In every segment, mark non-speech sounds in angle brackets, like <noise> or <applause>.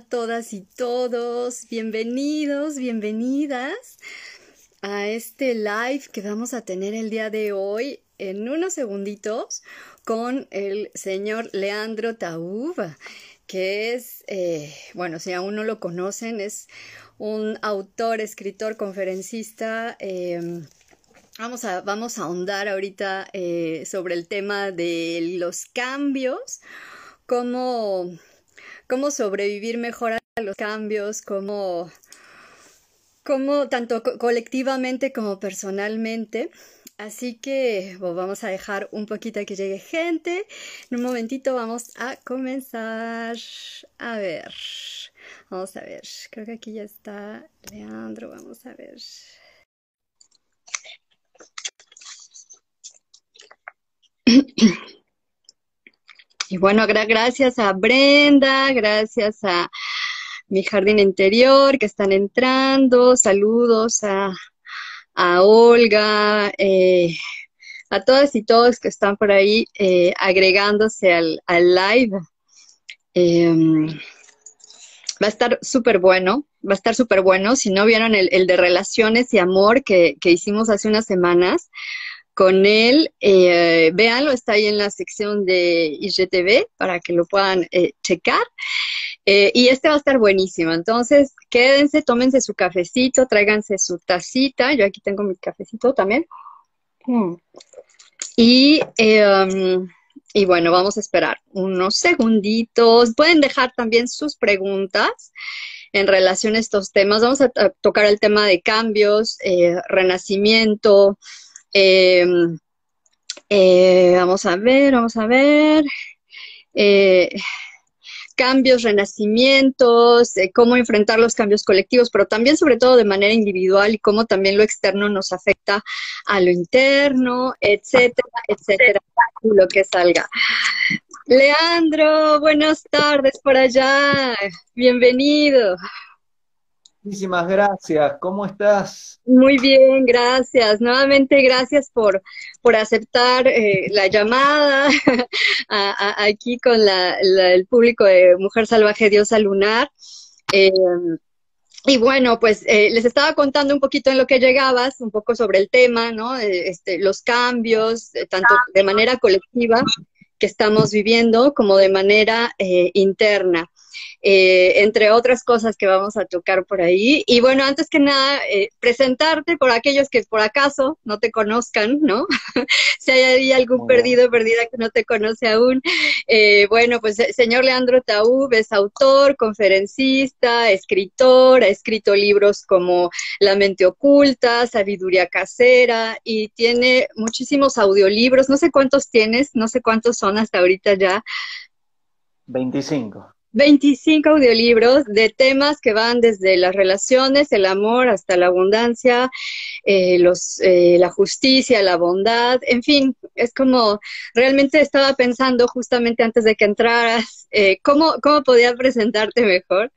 Todas y todos. Bienvenidos, bienvenidas a este live que vamos a tener el día de hoy en unos segunditos con el señor Leandro Taub, que es, eh, bueno, si aún no lo conocen, es un autor, escritor, conferencista. Em, vamos, a, vamos a ahondar ahorita eh, sobre el tema de los cambios, cómo, cómo sobrevivir mejor a los cambios, cómo, cómo tanto colectivamente como personalmente. Así que vamos a dejar un poquito que llegue gente. En un momentito vamos a comenzar. A ver, vamos a ver. Creo que aquí ya está Leandro. Vamos a ver. Y bueno, gracias a Brenda, gracias a mi jardín interior que están entrando, saludos a a Olga, eh, a todas y todos que están por ahí eh, agregándose al, live. Em, va a estar súper bueno, va a estar súper bueno. Si no vieron el, de relaciones y amor que, hicimos hace unas semanas con él, eh, véanlo, está ahí en la sección de IGTV para que lo puedan checar. Eh, y este va a estar buenísimo. Entonces, quédense, tómense su cafecito, tráiganse su tacita. Yo aquí tengo mi cafecito también. Mm. Y, em, y bueno, vamos a esperar unos segunditos. Pueden dejar también sus preguntas en relación a estos temas. Vamos a, tocar el tema de cambios, eh, renacimiento. Em, eh, vamos a ver, vamos a ver cambios, renacimientos, cómo enfrentar los cambios colectivos, pero también sobre todo de manera individual y cómo también lo externo nos afecta a lo interno, etcétera, etcétera, lo que salga. Leandro, buenas tardes por allá, bienvenido. Muchísimas gracias. ¿Cómo estás? Muy bien, gracias. Nuevamente, gracias por, por aceptar eh, la llamada <laughs> aquí con el público de Mujer Salvaje Diosa Lunar. Eh, y bueno, pues eh, les estaba contando un poquito en lo que llegabas, un poco sobre el tema, ¿no? Este, los cambios, tanto de manera colectiva que estamos viviendo como de manera interna. Eh, entre otras cosas que vamos a tocar por ahí. Y bueno, antes que nada, eh, presentarte por aquellos que por acaso no te conozcan, ¿no? <laughs> si hay ahí algún perdido o perdida que no te conoce aún. Eh, bueno, pues señor Leandro Taúb es autor, conferencista, escritor, ha escrito libros como La mente oculta, Sabiduría casera y tiene muchísimos audiolibros. No sé cuántos tienes, no sé cuántos son hasta ahorita ya. 25. 25 audiolibros de temas que van desde las relaciones, el amor, hasta la abundancia, eh, los, eh, la justicia, la bondad, en fin, es como realmente estaba pensando justamente antes de que entraras eh, cómo, cómo podía presentarte mejor.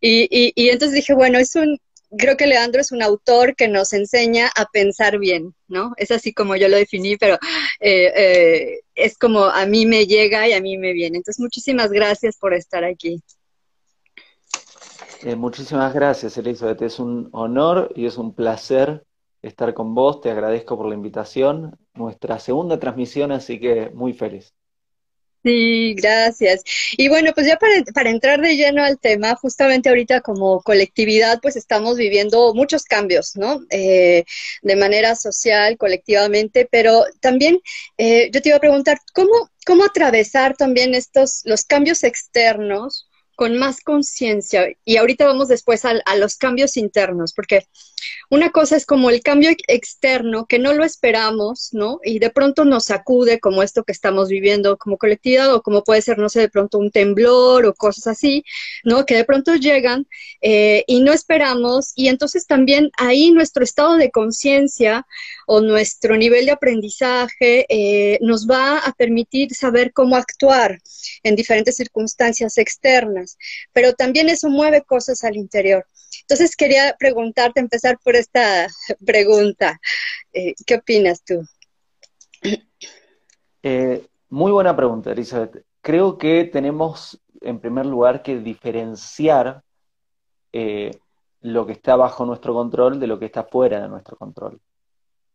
Y, y, y entonces dije, bueno, es un, creo que Leandro es un autor que nos enseña a pensar bien, ¿no? Es así como yo lo definí, pero eh, eh, es como a mí me llega y a mí me viene. Entonces, muchísimas gracias por estar aquí. Eh, muchísimas gracias, Elizabeth. Es un honor y es un placer estar con vos. Te agradezco por la invitación. Nuestra segunda transmisión, así que muy feliz. Sí, gracias. Y bueno, pues ya para, entrar de lleno al tema, justamente ahorita como colectividad, pues estamos viviendo muchos cambios, ¿no? Eh, de manera social, colectivamente, pero también eh, yo te iba a preguntar, ¿cómo, cómo atravesar también estos, los cambios externos con más conciencia. Y ahorita vamos después a, los cambios internos, porque una cosa es como el cambio externo, que no lo esperamos, ¿no? Y de pronto nos sacude como esto que estamos viviendo como colectividad, o como puede ser, no sé, de pronto un temblor o cosas así, ¿no? Que de pronto llegan eh, y no esperamos, y entonces también ahí nuestro estado de conciencia o nuestro nivel de aprendizaje eh, nos va a permitir saber cómo actuar en diferentes circunstancias externas, pero también eso mueve cosas al interior. Entonces quería preguntarte, empezar por esta <laughs> pregunta. Eh, ¿Qué opinas tú? Eh, muy buena pregunta, Elizabeth. Creo que tenemos en primer lugar, que diferenciar eh, lo que está bajo nuestro control de lo que está fuera de nuestro control.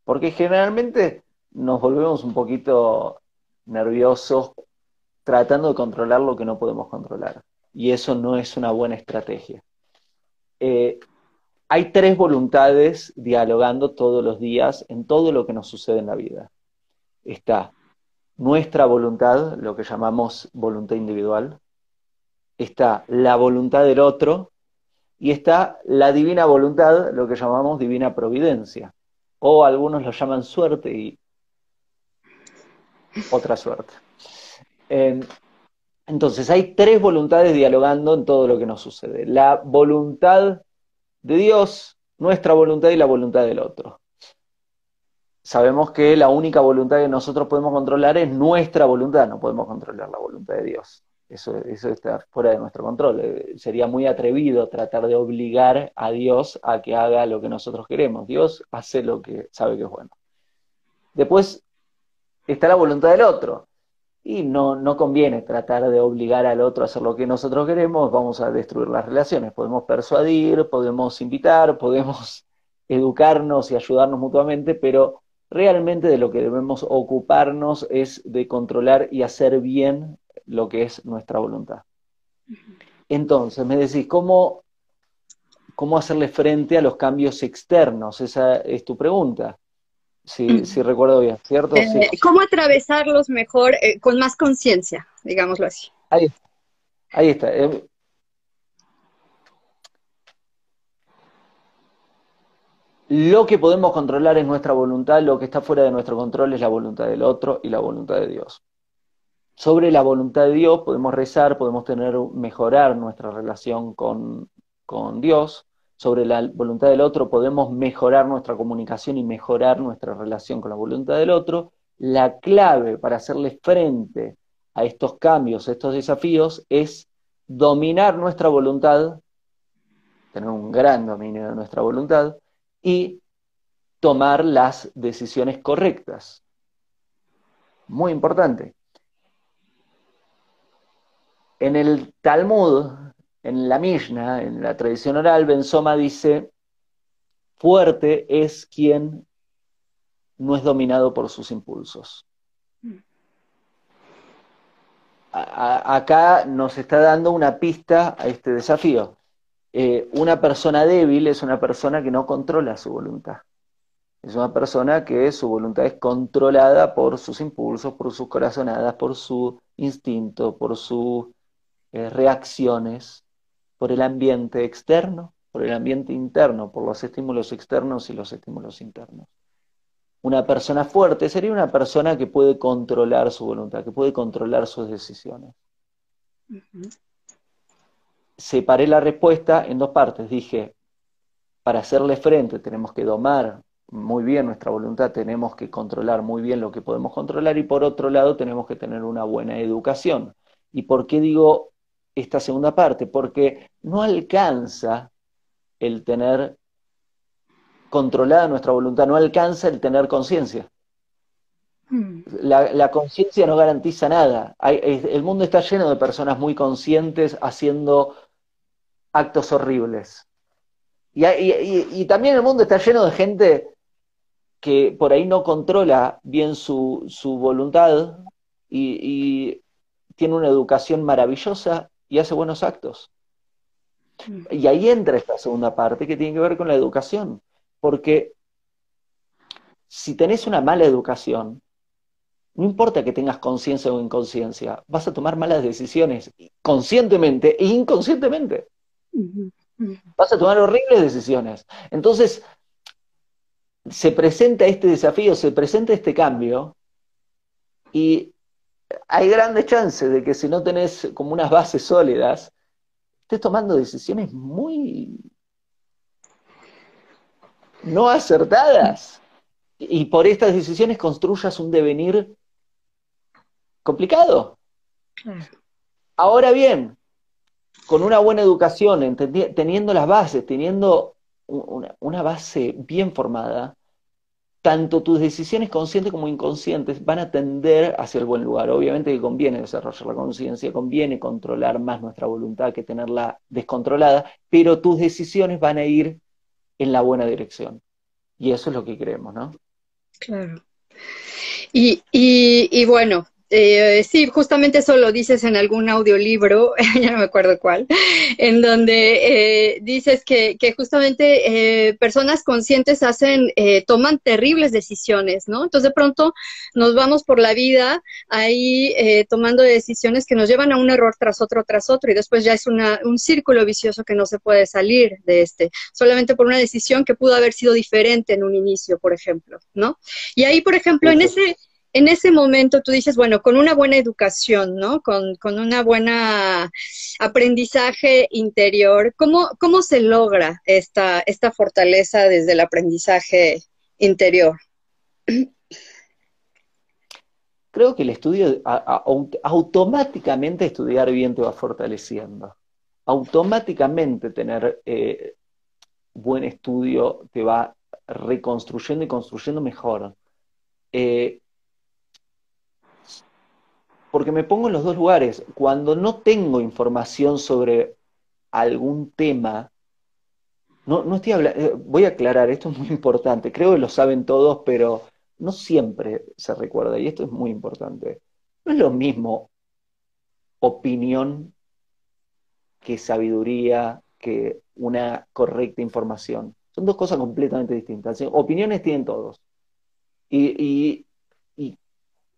Porque generalmente nos volvemos un poquito nerviosos tratando de controlar lo que no podemos controlar. Y eso no es una buena estrategia. Eh, hay tres voluntades dialogando todos los días en todo lo que nos sucede en la vida. Está nuestra voluntad, lo que llamamos voluntad individual, está la voluntad del otro y está la divina voluntad, lo que llamamos divina providencia, o algunos lo llaman suerte y otra suerte. entonces, hay tres voluntades dialogando en todo lo que nos sucede. La voluntad de Dios, nuestra voluntad y la voluntad del otro. Sabemos que la única voluntad que nosotros podemos controlar es nuestra voluntad, no podemos controlar la voluntad de Dios. Eso, eso está fuera de nuestro control. Eh, sería muy atrevido tratar de obligar a Dios a que haga lo que nosotros queremos. Dios hace lo que sabe que es bueno. Después está la voluntad del otro. Y no, no conviene tratar de obligar al otro a hacer lo que nosotros queremos, vamos a destruir las relaciones. Podemos persuadir, podemos invitar, <laughs> podemos educarnos y ayudarnos mutuamente, pero realmente de lo que debemos ocuparnos es de controlar y hacer bien lo que es nuestra voluntad. Entonces, me decís, ¿cómo, cómo hacerle frente a los cambios externos? Esa es tu pregunta. Si, si recuerdo bien, ¿cierto? Eh, ¿Cómo atravesarlos mejor, eh, con más conciencia, digámoslo así? Ahí, ahí está. Eh, lo que podemos controlar es nuestra voluntad, lo que está fuera de nuestro control es la voluntad del otro y la voluntad de Dios. Sobre la voluntad de Dios podemos rezar, podemos tener, mejorar nuestra relación con, con Dios, sobre la voluntad del otro, podemos mejorar nuestra comunicación y mejorar nuestra relación con la voluntad del otro. La clave para hacerle frente a estos cambios, estos desafíos, es dominar nuestra voluntad, tener un gran dominio de nuestra voluntad y tomar las decisiones correctas. Muy importante. En el Talmud en la Mishnah, en la tradición oral, Benzoma dice, fuerte es quien no es dominado por sus impulsos. acá nos está dando una pista a este desafío. Eh, una persona débil es una persona que no controla su voluntad. Es una persona que su voluntad es controlada por sus impulsos, por sus corazonadas, por su instinto, por sus eh, reacciones por el ambiente externo, por el ambiente interno, por los estímulos externos y los estímulos internos. Una persona fuerte sería una persona que puede controlar su voluntad, que puede controlar sus decisiones. Separé la respuesta en dos partes. Dije, para hacerle frente tenemos que domar muy bien nuestra voluntad, tenemos que controlar muy bien lo que podemos controlar y por otro lado tenemos que tener una buena educación. ¿Y por qué digo esta segunda parte, porque no alcanza el tener controlada nuestra voluntad, no alcanza el tener conciencia. Hmm. La, conciencia no garantiza nada. el mundo está lleno de personas muy conscientes haciendo actos horribles. Y, también el mundo está lleno de gente que por ahí no controla bien su, voluntad y, tiene una educación maravillosa y hace buenos actos. Mm. Y ahí entra esta segunda parte que tiene que ver con la educación, porque si tenés una mala educación, no importa que tengas conciencia o inconsciencia, vas a tomar malas decisiones conscientemente e inconscientemente. Vas a tomar horribles decisiones. Entonces, se presenta este desafío, se presenta este cambio, y hay grandes chances de que si no tenés como unas bases sólidas, estés tomando decisiones muy no acertadas. Y por estas decisiones construyas un devenir complicado. Ahora bien, con una buena educación, teniendo las bases, teniendo una, base bien formada, tanto tus decisiones conscientes como inconscientes van a tender hacia el buen lugar. Obviamente que conviene desarrollar la conciencia, conviene controlar más nuestra voluntad que tenerla descontrolada, pero tus decisiones van a ir en la buena dirección. Y eso es lo que queremos, ¿no? Claro. Y, y, y bueno, eh, sí, justamente eso lo dices en algún audiolibro, <laughs> ya no me acuerdo cuál, en donde eh, dices que, que justamente eh, personas conscientes hacen, eh, toman terribles decisiones, ¿no? Entonces de pronto nos vamos por la vida ahí eh, tomando decisiones que nos llevan a un error tras otro, tras otro, y después ya es una, un círculo vicioso que no se puede salir de este, solamente por una decisión que pudo haber sido diferente en un inicio, por ejemplo, ¿no? Y ahí, por ejemplo, en ese en ese momento tú dices, bueno, con una buena educación, ¿no? Con, con una buena aprendizaje interior, ¿cómo, cómo se logra esta, esta fortaleza desde el aprendizaje interior? Creo que el estudio, automáticamente estudiar bien te va fortaleciendo. Automáticamente tener eh, buen estudio te va reconstruyendo y construyendo mejor. Eh, porque me pongo en los dos lugares. Cuando no tengo información sobre algún tema, no, no estoy hablando, eh, voy a aclarar, esto es muy importante, creo que lo saben todos, pero no siempre se recuerda, y esto es muy importante. No es lo mismo opinión que sabiduría, que una correcta información. Son dos cosas completamente distintas. Opiniones tienen todos. Y, y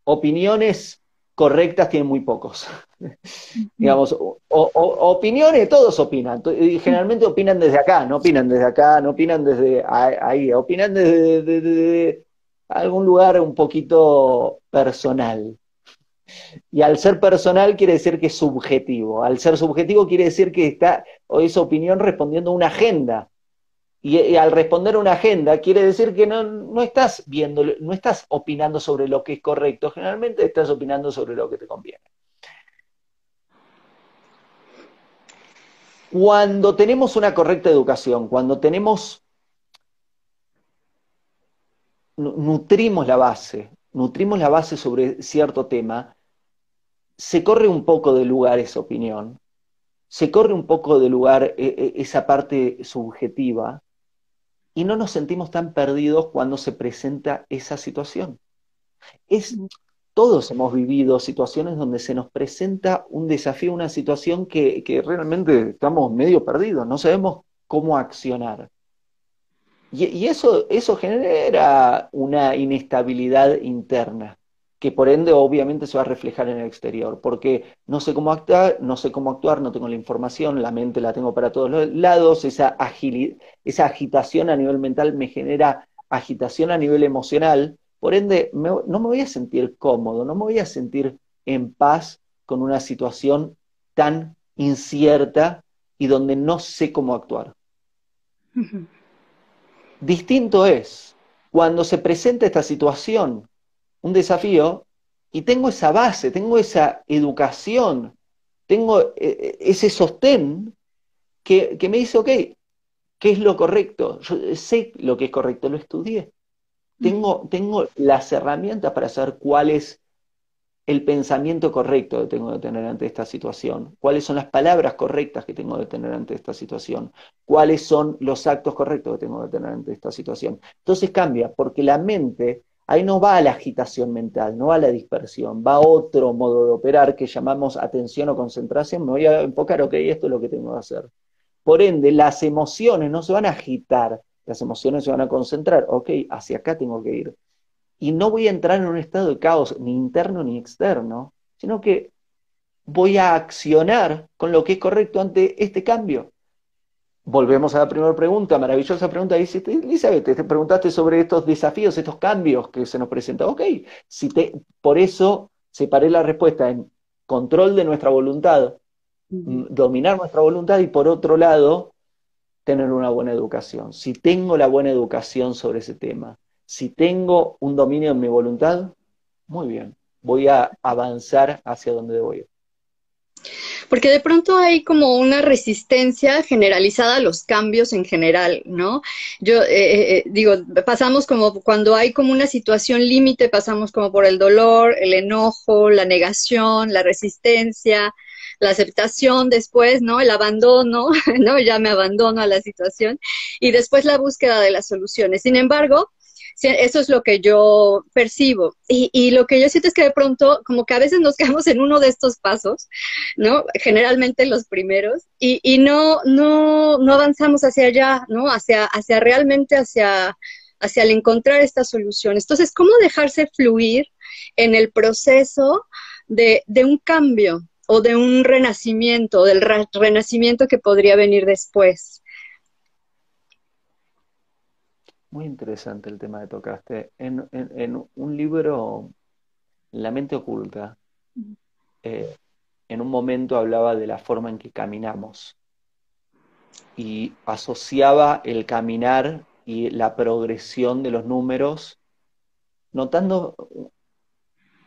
opiniones correctas tienen muy pocos. Digamos, opiniones, todos opinan. Y generalmente opinan desde acá, no opinan desde acá, no opinan desde ahí, opinan desde, algún lugar un poquito personal. Y al ser personal quiere decir que es subjetivo. Al ser subjetivo quiere decir que está o esa opinión respondiendo a una agenda. Y, al responder una agenda quiere decir que no, no, estás viendo, no estás opinando sobre lo que es correcto, generalmente estás opinando sobre lo que te conviene. Cuando tenemos una correcta educación, cuando tenemos, nutrimos la base, nutrimos la base sobre cierto tema, se corre un poco de lugar esa opinión, se corre un poco de lugar e, e, esa parte subjetiva, y no nos sentimos tan perdidos cuando se presenta esa situación. Es, todos hemos vivido situaciones donde se nos presenta un desafío, una situación que, que realmente estamos medio perdidos, no sabemos cómo accionar. Y, y eso, eso genera una inestabilidad interna que por ende obviamente se va a reflejar en el exterior, porque no sé cómo actuar, no sé cómo actuar, no tengo la información, la mente la tengo para todos los lados, esa, agilidad, esa agitación a nivel mental me genera agitación a nivel emocional, por ende no me voy a sentir cómodo, no me voy a sentir en paz con una situación tan incierta y donde no sé cómo actuar. Distinto es cuando se presenta esta situación un desafío y tengo esa base, tengo esa educación, tengo eh, eh, ese sostén que, me dice, ok, ¿qué es lo correcto? Yo sé lo que es correcto, lo estudié. Tengo, tengo las herramientas para saber cuál es el pensamiento correcto que tengo que tener ante esta situación, cuáles son las palabras correctas que tengo que tener ante esta situación, cuáles son los actos correctos que tengo que tener ante esta situación. Entonces cambia, porque la mente Ahí no va la agitación mental, no va la dispersión, va otro modo de operar que llamamos atención o concentración. Me voy a enfocar, ok, esto es lo que tengo que hacer. Por ende, las emociones no se van a agitar, las emociones se van a concentrar, ok, hacia acá tengo que ir. Y no voy a entrar en un estado de caos, ni interno ni externo, sino que voy a accionar con lo que es correcto ante este cambio volvemos a la primera pregunta, maravillosa pregunta, dice Elizabeth, te preguntaste sobre estos desafíos, estos cambios que se nos presentan. Ok, si te, por eso separé la respuesta en control de nuestra voluntad, dominar nuestra voluntad y por otro lado, tener una buena educación. Si tengo la buena educación sobre ese tema, si tengo un dominio en mi voluntad, muy bien, voy a avanzar hacia donde voy. Porque de pronto hay como una resistencia generalizada a los cambios en general, ¿no? Yo eh, eh, eh, digo, pasamos como cuando hay como una situación límite, pasamos como por el dolor, el enojo, la negación, la resistencia, la aceptación después, ¿no? El abandono, <laughs> ¿no? Ya me abandono a la situación y después la búsqueda de las soluciones. Sin embargo, eso es lo que yo percibo. Y, lo que yo siento es que de pronto, como que a veces nos <laughs> quedamos en uno de estos pasos, ¿no? Generalmente los primeros, y, y no, no, no avanzamos hacia allá, ¿no? Hacia, hacia realmente hacia, hacia el encontrar estas soluciones. Entonces, ¿cómo dejarse fluir en el proceso de, de un cambio o de un renacimiento, del renacimiento que podría venir después? Muy interesante el tema que tocaste. En, un libro, La mente oculta, eh, en un momento hablaba de la forma en que caminamos y asociaba el caminar y la progresión de los números, notando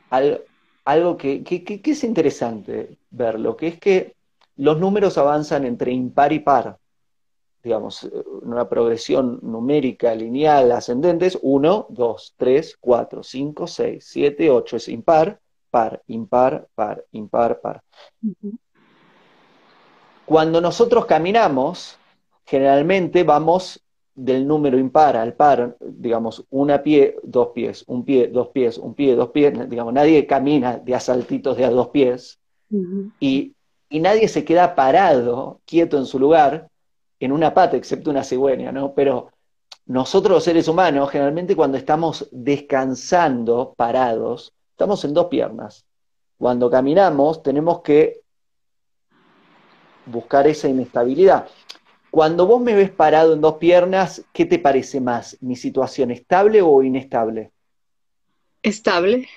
algo que, que es interesante verlo, que es que los números avanzan entre impar y par digamos, una progresión numérica lineal ascendente es 1, 2, 3, 4, 5, 6, 7, 8, es impar, par, impar, par, impar, par. Cuando nosotros caminamos, generalmente vamos del número impar al par, digamos, una pie, dos pies, un pie, dos pies, un pie, dos pies, digamos, nadie camina de asaltitos de a dos pies y, y nadie se queda parado, quieto en su lugar, en una pata, excepto una cigüeña, ¿no? Pero nosotros los seres humanos, generalmente cuando estamos descansando, parados, estamos en dos piernas. Cuando caminamos tenemos que buscar esa inestabilidad. Cuando vos me ves parado en dos piernas, ¿qué te parece más? ¿Mi situación estable o inestable? Estable.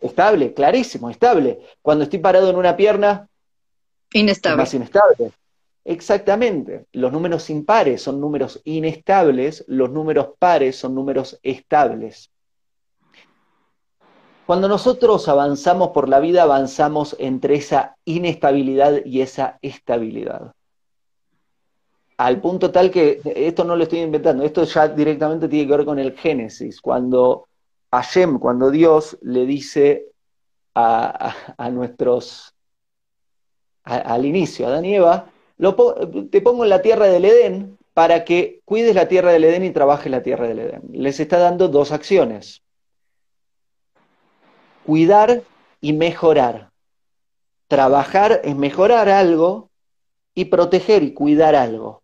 Estable, clarísimo, estable. Cuando estoy parado en una pierna, inestable. más inestable. Exactamente. Los números impares son números inestables, los números pares son números estables. Cuando nosotros avanzamos por la vida, avanzamos entre esa inestabilidad y esa estabilidad. Al punto tal que, esto no lo estoy inventando, esto ya directamente tiene que ver con el Génesis, cuando Hashem, cuando Dios le dice a, nuestros, al inicio, a Adán y Eva, te pongo en la tierra del Edén para que cuides la tierra del Edén y trabajes la tierra del Edén. Les está dando dos acciones. Cuidar y mejorar. Trabajar es mejorar algo y proteger y cuidar algo.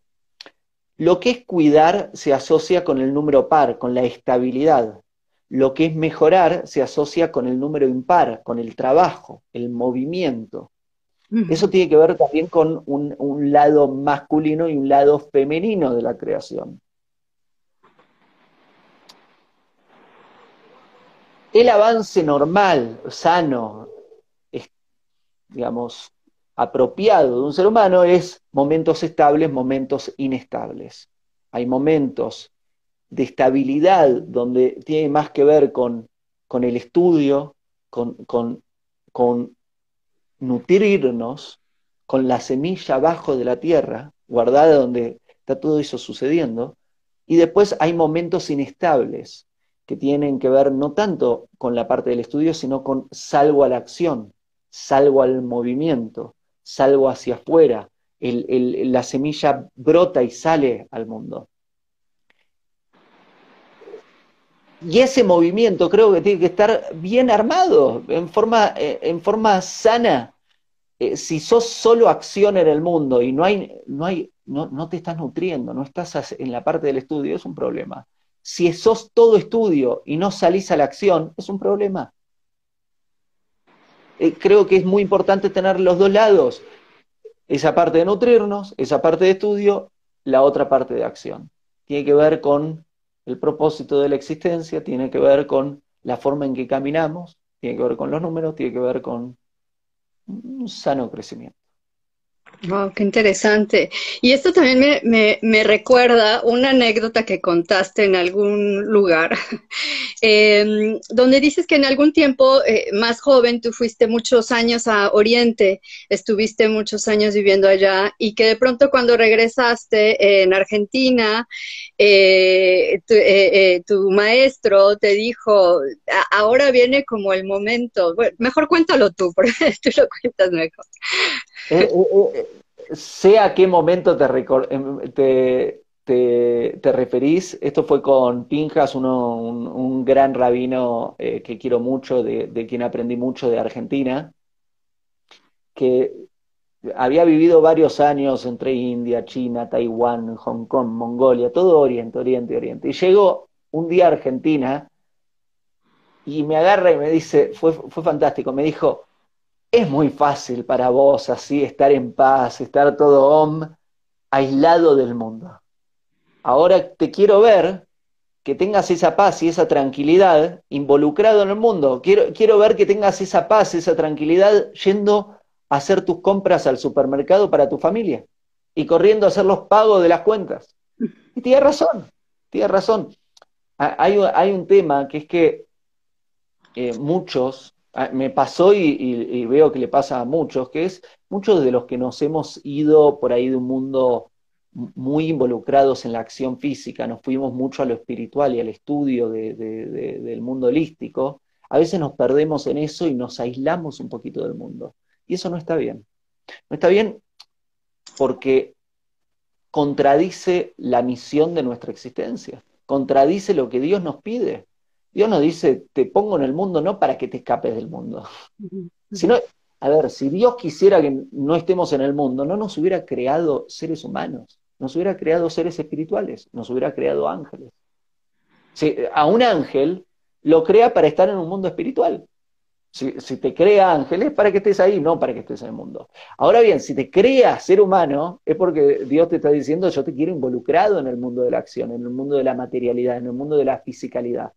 Lo que es cuidar se asocia con el número par, con la estabilidad. Lo que es mejorar se asocia con el número impar, con el trabajo, el movimiento. Eso tiene que ver también con un, lado masculino y un lado femenino de la creación. El avance normal, sano, digamos, apropiado de un ser humano es momentos estables, momentos inestables. Hay momentos de estabilidad donde tiene más que ver con, el estudio, con, con nutrirnos con la semilla abajo de la tierra, guardada donde está todo eso sucediendo, y después hay momentos inestables que tienen que ver no tanto con la parte del estudio, sino con salgo a la acción, salgo al movimiento, salgo hacia afuera, la semilla brota y sale al mundo. Y ese movimiento creo que tiene que estar bien armado, en forma, eh, en forma sana. Eh, si sos solo acción en el mundo y no, hay, no, hay, no, no te estás nutriendo, no estás en la parte del estudio, es un problema. Si sos todo estudio y no salís a la acción, es un problema. Eh, creo que es muy importante tener los dos lados, esa parte de nutrirnos, esa parte de estudio, la otra parte de acción. Tiene que ver con el propósito de la existencia tiene que ver con la forma en que caminamos, tiene que ver con los números, tiene que ver con un sano crecimiento. Wow, qué interesante. Y esto también me, recuerda una anécdota que contaste en algún lugar, <laughs> em, donde dices que en algún tiempo eh, más joven tú fuiste muchos años a Oriente, estuviste muchos años viviendo allá y que de pronto cuando regresaste en Argentina, eh, eh, tu, maestro te dijo, ahora viene como el momento, mejor cuéntalo tú, <laughs> porque tú lo cuentas mejor. Eh, eh, eh, sé a qué momento em, te, te, referís. Esto fue con Pinjas, uno, un, gran rabino que quiero mucho, de, quien aprendí mucho de Argentina, que había vivido varios años entre India, China, Taiwán, Hong Kong, Mongolia, todo Oriente, Oriente, Oriente. Y llegó un día a Argentina y me agarra y me dice, fue, fue fantástico, me dijo, es muy fácil para vos así estar en paz, estar todo om, aislado del mundo. Ahora te quiero ver que tengas esa paz y esa tranquilidad involucrado en el mundo. Quiero, quiero ver que tengas esa paz, esa tranquilidad yendo a hacer tus compras al supermercado para tu familia y corriendo a hacer los pagos de las cuentas. Y tienes razón, tienes razón. Hay, hay un tema que es que eh, muchos me pasó y, veo que le pasa a muchos, que es muchos de los que nos hemos ido por ahí de un mundo muy involucrados en la acción física, nos fuimos mucho a lo espiritual y al estudio del mundo holístico, a veces nos perdemos en eso y nos aislamos un poquito del mundo. Y eso no está bien. No está bien porque contradice la misión de nuestra existencia, contradice lo que Dios nos pide. Dios nos dice, te pongo en el mundo no para que te escapes del mundo, sino, a ver, si Dios quisiera que no estemos en el mundo, no nos hubiera creado seres humanos, nos hubiera creado seres espirituales, nos hubiera creado ángeles. Si, a un ángel lo crea para estar en un mundo espiritual. Si, si, te crea ángeles, para que estés ahí, no para que estés en el mundo. Ahora bien, si te crea ser humano, es porque Dios te está diciendo, yo te quiero involucrado en el mundo de la acción, en el mundo de la materialidad, en el mundo de la fisicalidad.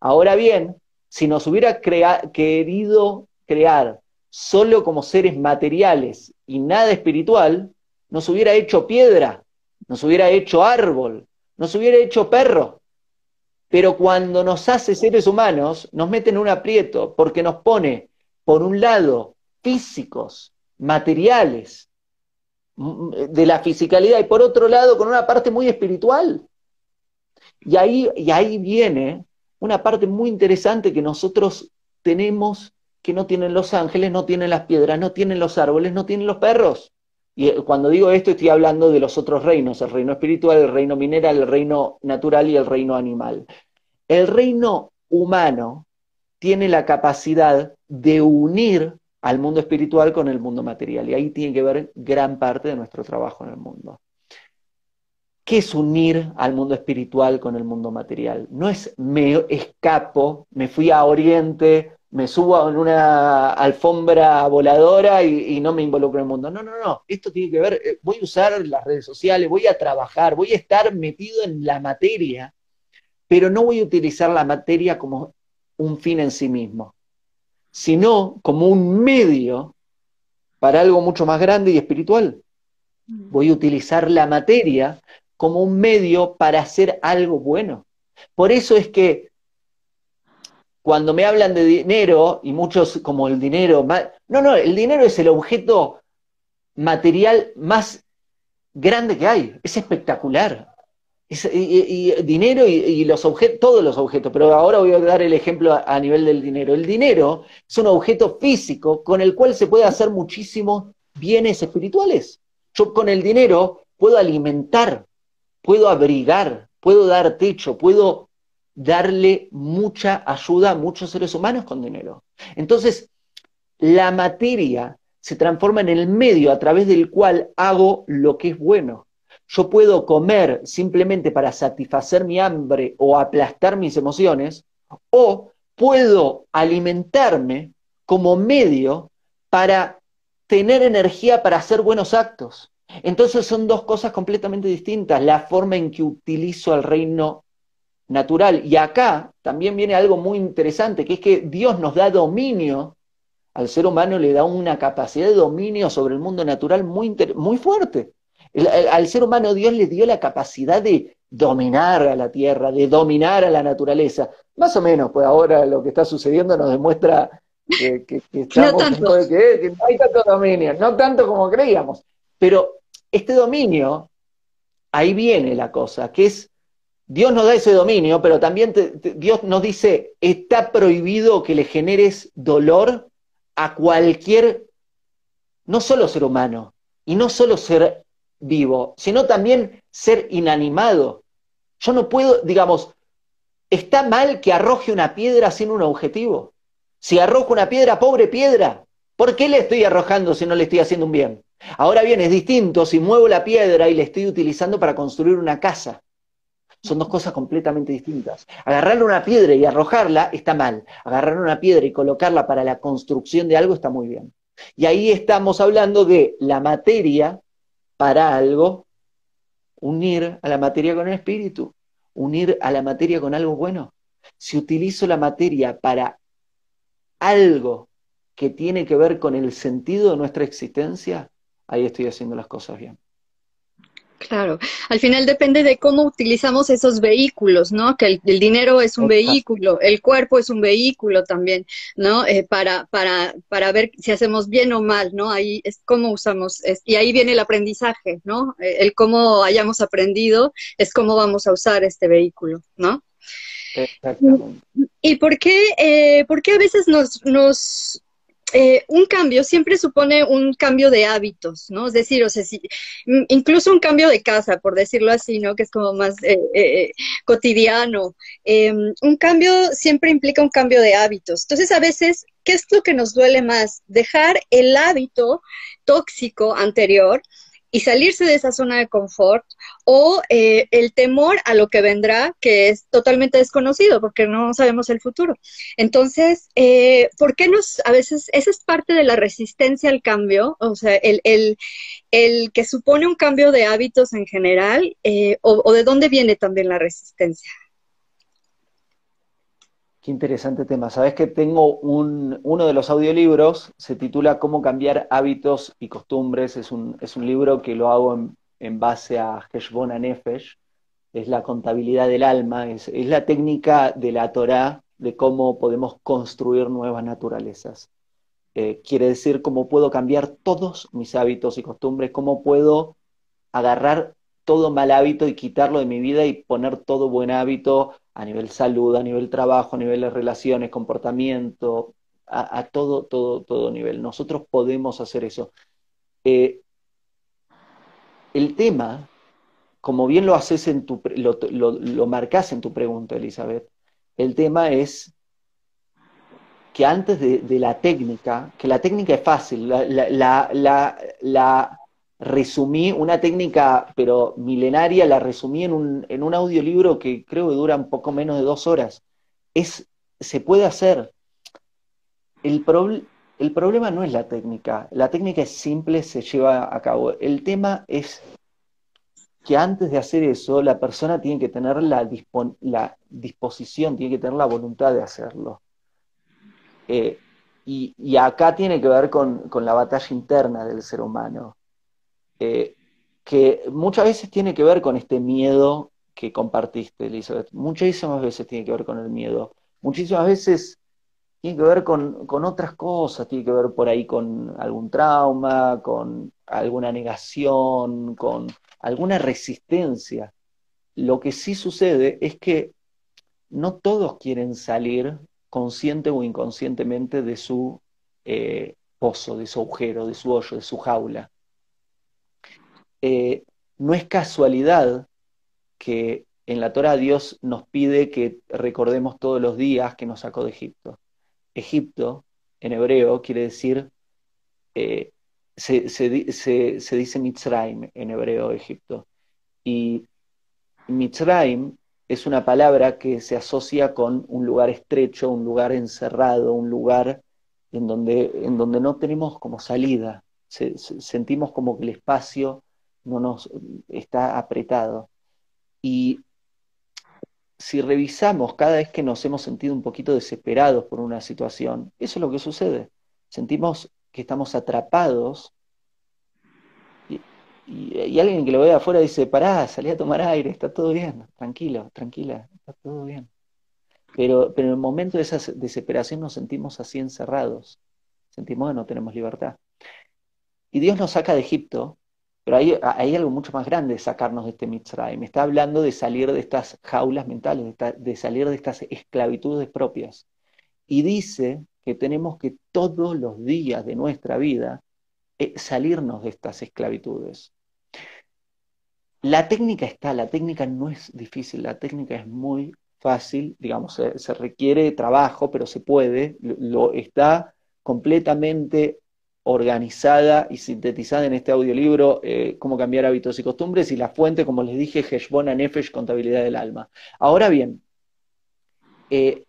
Ahora bien, si nos hubiera querido crear solo como seres materiales y nada espiritual, nos hubiera hecho piedra, nos hubiera hecho árbol, nos hubiera hecho perro. Pero cuando nos hace seres humanos, nos mete en un aprieto porque nos pone, por un lado, físicos, materiales, de la fisicalidad, y por otro lado, con una parte muy espiritual. Y ahí, y ahí viene una parte muy interesante que nosotros tenemos que no tienen los ángeles, no tienen las piedras, no tienen los árboles, no tienen los perros. Y eh, cuando digo esto estoy hablando de los otros reinos, el reino espiritual, el reino mineral, el reino natural y el reino animal. El reino humano tiene la capacidad de unir al mundo espiritual con el mundo material. Y ahí tiene que ver gran parte de nuestro trabajo en el mundo. ¿Qué es unir al mundo espiritual con el mundo material? No es me escapo, me fui a Oriente, me subo en una alfombra voladora y, no me involucro en el mundo. No, no, no. Esto tiene que ver, eh, voy a usar las redes sociales, voy a trabajar, voy a estar metido en la materia, pero no voy a utilizar la materia como un fin en sí mismo, sino como un medio para algo mucho más grande y espiritual. Mm. Voy a utilizar la materia como un medio para hacer algo bueno. Por eso es que cuando me hablan de dinero, y muchos como el dinero, no, no, el dinero es el objeto material más grande que hay, es espectacular. y, dinero y, los objetos, todos los objetos, pero ahora voy a dar el ejemplo a, nivel del dinero. El dinero es un objeto físico con el cual se puede hacer muchísimos bienes espirituales. Yo con el dinero puedo alimentar puedo abrigar, puedo dar techo, puedo darle mucha ayuda a muchos seres humanos con dinero. Entonces, la materia se transforma en el medio a través del cual hago lo que es bueno. Yo puedo comer simplemente para satisfacer mi hambre o aplastar mis emociones, o puedo alimentarme como medio para tener energía para hacer buenos actos. Entonces son dos cosas completamente distintas, la forma en que utilizo el reino natural. Y acá también viene algo muy interesante, que es que Dios nos da dominio al ser humano le da una capacidad de dominio sobre el mundo natural muy, muy fuerte. al ser humano Dios le dio la capacidad de dominar a la tierra, de dominar a la naturaleza. Más o menos, pues ahora lo que está sucediendo nos demuestra que, estamos, no que no hay tanto dominio, no tanto como creíamos. Pero este dominio, ahí viene la cosa, que es Dios nos da ese dominio, pero también Dios nos dice, está prohibido que le generes dolor a cualquier, no solo ser humano, y no solo ser vivo, sino también ser inanimado. Yo no puedo, digamos, está mal que arroje una piedra sin un objetivo. Si arrojo una piedra, pobre piedra, ¿por qué le estoy arrojando si no le estoy haciendo un bien? Ahora bien, es distinto si muevo la piedra y la estoy utilizando para construir una casa. Son dos cosas completamente distintas. Agarrar una piedra y arrojarla está mal. Agarrar una piedra y colocarla para la construcción de algo está muy bien. Y ahí estamos hablando de la materia para algo, unir a la materia con el espíritu, unir a la materia con algo bueno. Si utilizo la materia para algo que tiene que ver con el sentido de nuestra existencia, ahí estoy haciendo las cosas bien. Claro, al final depende de cómo utilizamos esos vehículos, ¿no? Que el, dinero es un vehículo, el cuerpo es un vehículo también, ¿no? Eh, para, para, para ver si hacemos bien o mal, ¿no? Ahí es cómo usamos, y ahí viene el aprendizaje, ¿no? Eh, el cómo hayamos aprendido es cómo vamos a usar este vehículo, ¿no? Exactamente. ¿Y por qué, eh, por qué a veces nos, nos eh, un cambio siempre supone un cambio de hábitos, ¿no? Es decir, o sea, incluso un cambio de casa, por decirlo así, ¿no? Que es como más eh, eh, cotidiano. Em, un cambio siempre implica un cambio de hábitos. Entonces, a veces, ¿qué es lo que nos duele más? Dejar el hábito tóxico anterior y salirse de esa zona de confort o eh, el temor a lo que vendrá, que es totalmente desconocido porque no sabemos el futuro. Entonces, eh, ¿por qué nos, a veces, esa es parte de la resistencia al cambio, o sea, el, el, el que supone un cambio de hábitos en general, eh, o, o de dónde viene también la resistencia? Qué interesante tema. Sabes que tengo un, uno de los audiolibros, se titula Cómo cambiar hábitos y costumbres. Es un, es un libro que lo hago en, base a Heshbon Nefesh, es la contabilidad del alma, es, es, la técnica de la Torah de cómo podemos construir nuevas naturalezas. Eh, quiere decir cómo puedo cambiar todos mis hábitos y costumbres, cómo puedo agarrar todo mal hábito y quitarlo de mi vida y poner todo buen hábito a nivel salud, a nivel trabajo, a nivel de relaciones, comportamiento, a, todo, todo, todo nivel. Nosotros podemos hacer eso. Eh, el tema, como bien lo haces en tu, lo, lo, marcas en tu pregunta, Elizabeth, el tema es que antes de, la técnica, que la técnica es fácil, la resumí una técnica, pero milenaria, la resumí en un, en un audiolibro que creo que dura un poco menos de dos horas. Es, se puede hacer. El, el problema no es la técnica, la técnica es simple, se lleva a cabo. El tema es que antes de hacer eso, la persona tiene que tener la, la disposición, tiene que tener la voluntad de hacerlo. Eh, y, y, acá tiene que ver con, con la batalla interna del ser humano. Eh, que muchas veces tiene que ver con este miedo que compartiste, Elizabeth. Muchísimas veces tiene que ver con el miedo. Muchísimas veces tiene que ver con, con, otras cosas, tiene que ver por ahí con algún trauma, con alguna negación, con alguna resistencia. Lo que sí sucede es que no todos quieren salir consciente o inconscientemente de su eh, pozo, de su agujero, de su hoyo, de su jaula. Eh, no es casualidad que en la Torah Dios nos pide que recordemos todos los días que nos sacó de Egipto. Egipto, en hebreo, quiere decir, eh, se, dice Mitzrayim en hebreo, Egipto. Y Mitzrayim es una palabra que se asocia con un lugar estrecho, un lugar encerrado, un lugar en donde, en donde no tenemos como salida. sentimos como que el espacio no nos está apretado. Y si revisamos cada vez que nos hemos sentido un poquito desesperados por una situación, eso es lo que sucede. sentimos que estamos atrapados y, alguien que lo ve afuera dice, pará, salí a tomar aire, está todo bien, tranquilo, tranquila, está todo bien. Pero, pero en el momento de esa desesperación nos sentimos así encerrados, sentimos que no tenemos libertad. Y Dios nos saca de Egipto, pero hay, hay algo mucho más grande de sacarnos de este Mitzray. Me está hablando de salir de estas jaulas mentales, de salir de estas esclavitudes propias. Y dice que tenemos que todos los días de nuestra vida eh, salirnos de estas esclavitudes. La técnica está, la técnica no es difícil, la técnica es muy fácil, digamos, se, requiere trabajo, pero se puede, lo, está completamente organizada y sintetizada en este audiolibro, eh, Cómo cambiar hábitos y costumbres, y la fuente, como les dije, Heshbon Nefesh, Contabilidad del Alma. Ahora bien, eh,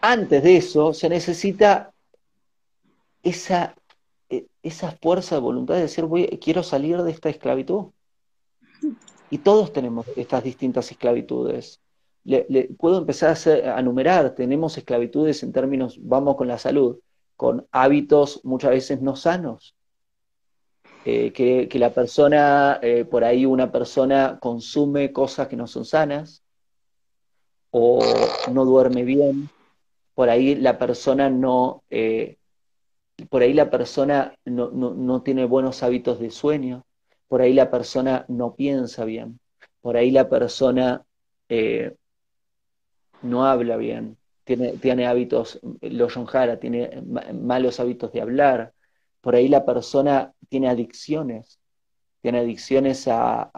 antes de eso se necesita esa esa fuerza de voluntad de decir, voy, quiero salir de esta esclavitud. Y todos tenemos estas distintas esclavitudes. Le, puedo empezar a, numerar, tenemos esclavitudes en términos, vamos con la salud, con hábitos muchas veces no sanos. Eh, que, la persona, eh, por ahí una persona consume cosas que no son sanas, o no duerme bien, por ahí la persona no, eh, por ahí la persona no, tiene buenos hábitos de sueño, por ahí la persona no piensa bien, por ahí la persona no habla bien, tiene, tiene hábitos, lo Jara, tiene malos hábitos de hablar, por ahí la persona tiene adicciones, tiene adicciones a,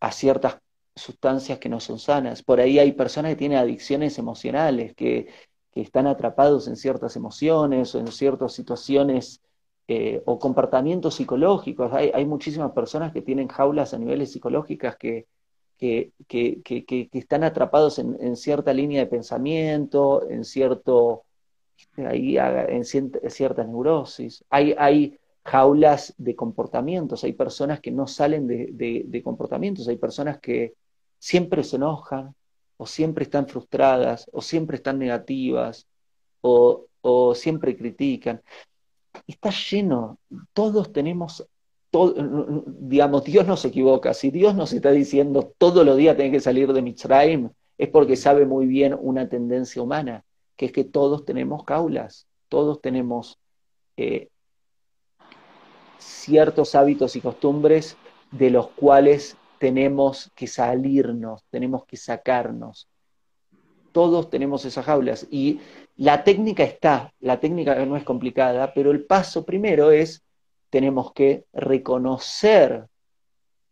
a ciertas sustancias que no son sanas, por ahí hay personas que tienen adicciones emocionales, que que están atrapados en ciertas emociones o en ciertas situaciones eh, o comportamientos psicológicos. Hay, muchísimas personas que tienen jaulas a niveles psicológicas que, que, están atrapados en, cierta línea de pensamiento, en cierto ahí, en cierta neurosis. Hay jaulas de comportamientos, hay personas que no salen de comportamientos, hay personas que siempre se enojan, o siempre están frustradas, o siempre están negativas, o, siempre critican. Está lleno, todos tenemos, digamos, Dios no se equivoca. Si Dios nos está diciendo todos los días tiene que salir de Mitzrayim, es porque sabe muy bien una tendencia humana, que es que todos tenemos caulas, todos tenemos eh, ciertos hábitos y costumbres de los cuales tenemos que salirnos, tenemos que sacarnos. Todos tenemos esas jaulas y la técnica está, la técnica no es complicada, pero el paso primero es, tenemos que reconocer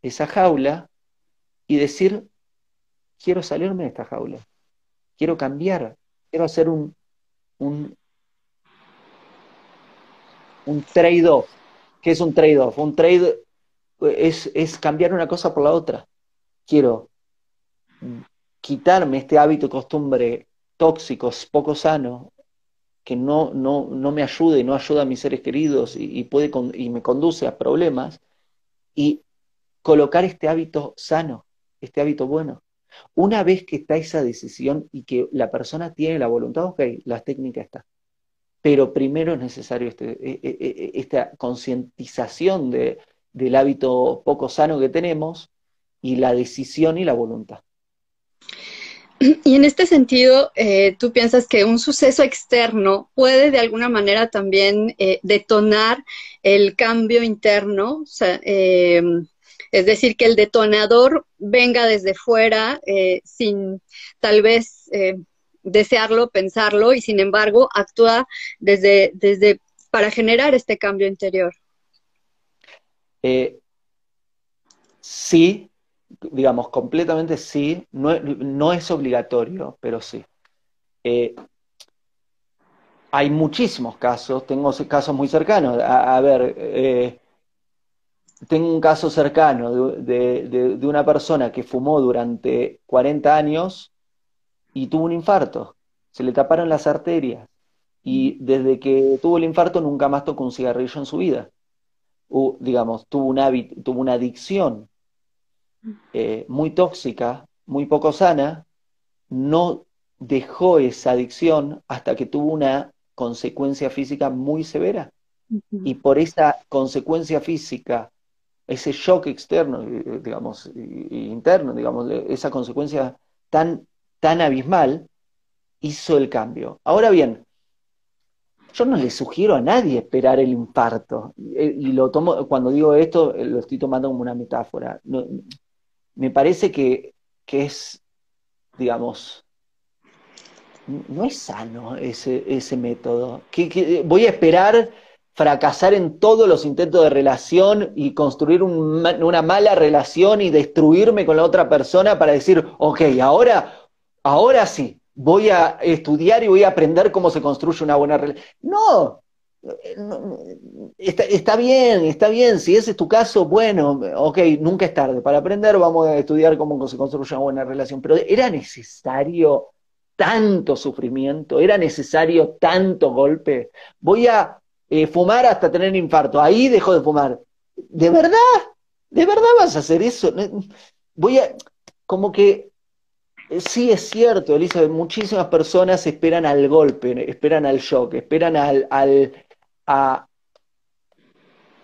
esa jaula y decir, quiero salirme de esta jaula, quiero cambiar, quiero hacer un, un, un trade-off. ¿Qué es un trade-off? Un trade es, cambiar una cosa por la otra. Quiero quitarme este hábito costumbre tóxico, poco sano, que no, no, no me ayuda y no ayuda a mis seres queridos y, puede y me conduce a problemas, y colocar este hábito sano, este hábito bueno. Una vez que está esa decisión y que la persona tiene la voluntad, ok, la técnica está. Pero primero es necesario este, e, e, e, esta concientización de, del hábito poco sano que tenemos y la decisión y la voluntad. <clears throat> Y en este sentido, eh, ¿tú piensas que un suceso externo puede de alguna manera también eh, detonar el cambio interno? Em, es decir, que el detonador venga desde fuera eh, sin tal vez desearlo, pensarlo y sin embargo actúa desde, desde para generar este cambio interior. Eh, sí, digamos, completamente sí, no, es obligatorio, pero sí. Eh, hay muchísimos casos, tengo casos muy cercanos. A, ver, eh, tengo un caso cercano de, de, una persona que fumó durante 40 años y tuvo un infarto. Se le taparon las arterias y desde que tuvo el infarto nunca más tocó un cigarrillo en su vida digamos, tuvo, un tuvo una adicción eh, muy tóxica, muy poco sana, no dejó esa adicción hasta que tuvo una consecuencia física muy severa. Y por esa consecuencia física, ese shock externo, digamos, interno, digamos, esa consecuencia tan, tan abismal, hizo el cambio. Ahora bien, yo no le sugiero a nadie esperar el infarto. Eh, y lo tomo, cuando digo esto, eh, lo estoy tomando como una metáfora. Me parece que, es, digamos, no es sano ese, ese método. Que, voy a esperar fracasar en todos los intentos de relación y construir una mala relación y destruirme con la otra persona para decir, ok, ahora, ahora sí, voy a estudiar y voy a aprender cómo se construye una buena relación. No, está, bien, está bien, si ese es tu caso, bueno, ok, nunca es tarde. Para aprender vamos a estudiar cómo se construye una buena relación, pero era necesario tanto sufrimiento, era necesario tanto golpe. Voy a eh, fumar hasta tener infarto, ahí dejo de fumar. ¿De verdad? ¿De verdad vas a hacer eso? Voy a, como que eh, sí es cierto, Elizabeth, muchísimas personas esperan al golpe, esperan al shock, esperan al, al a,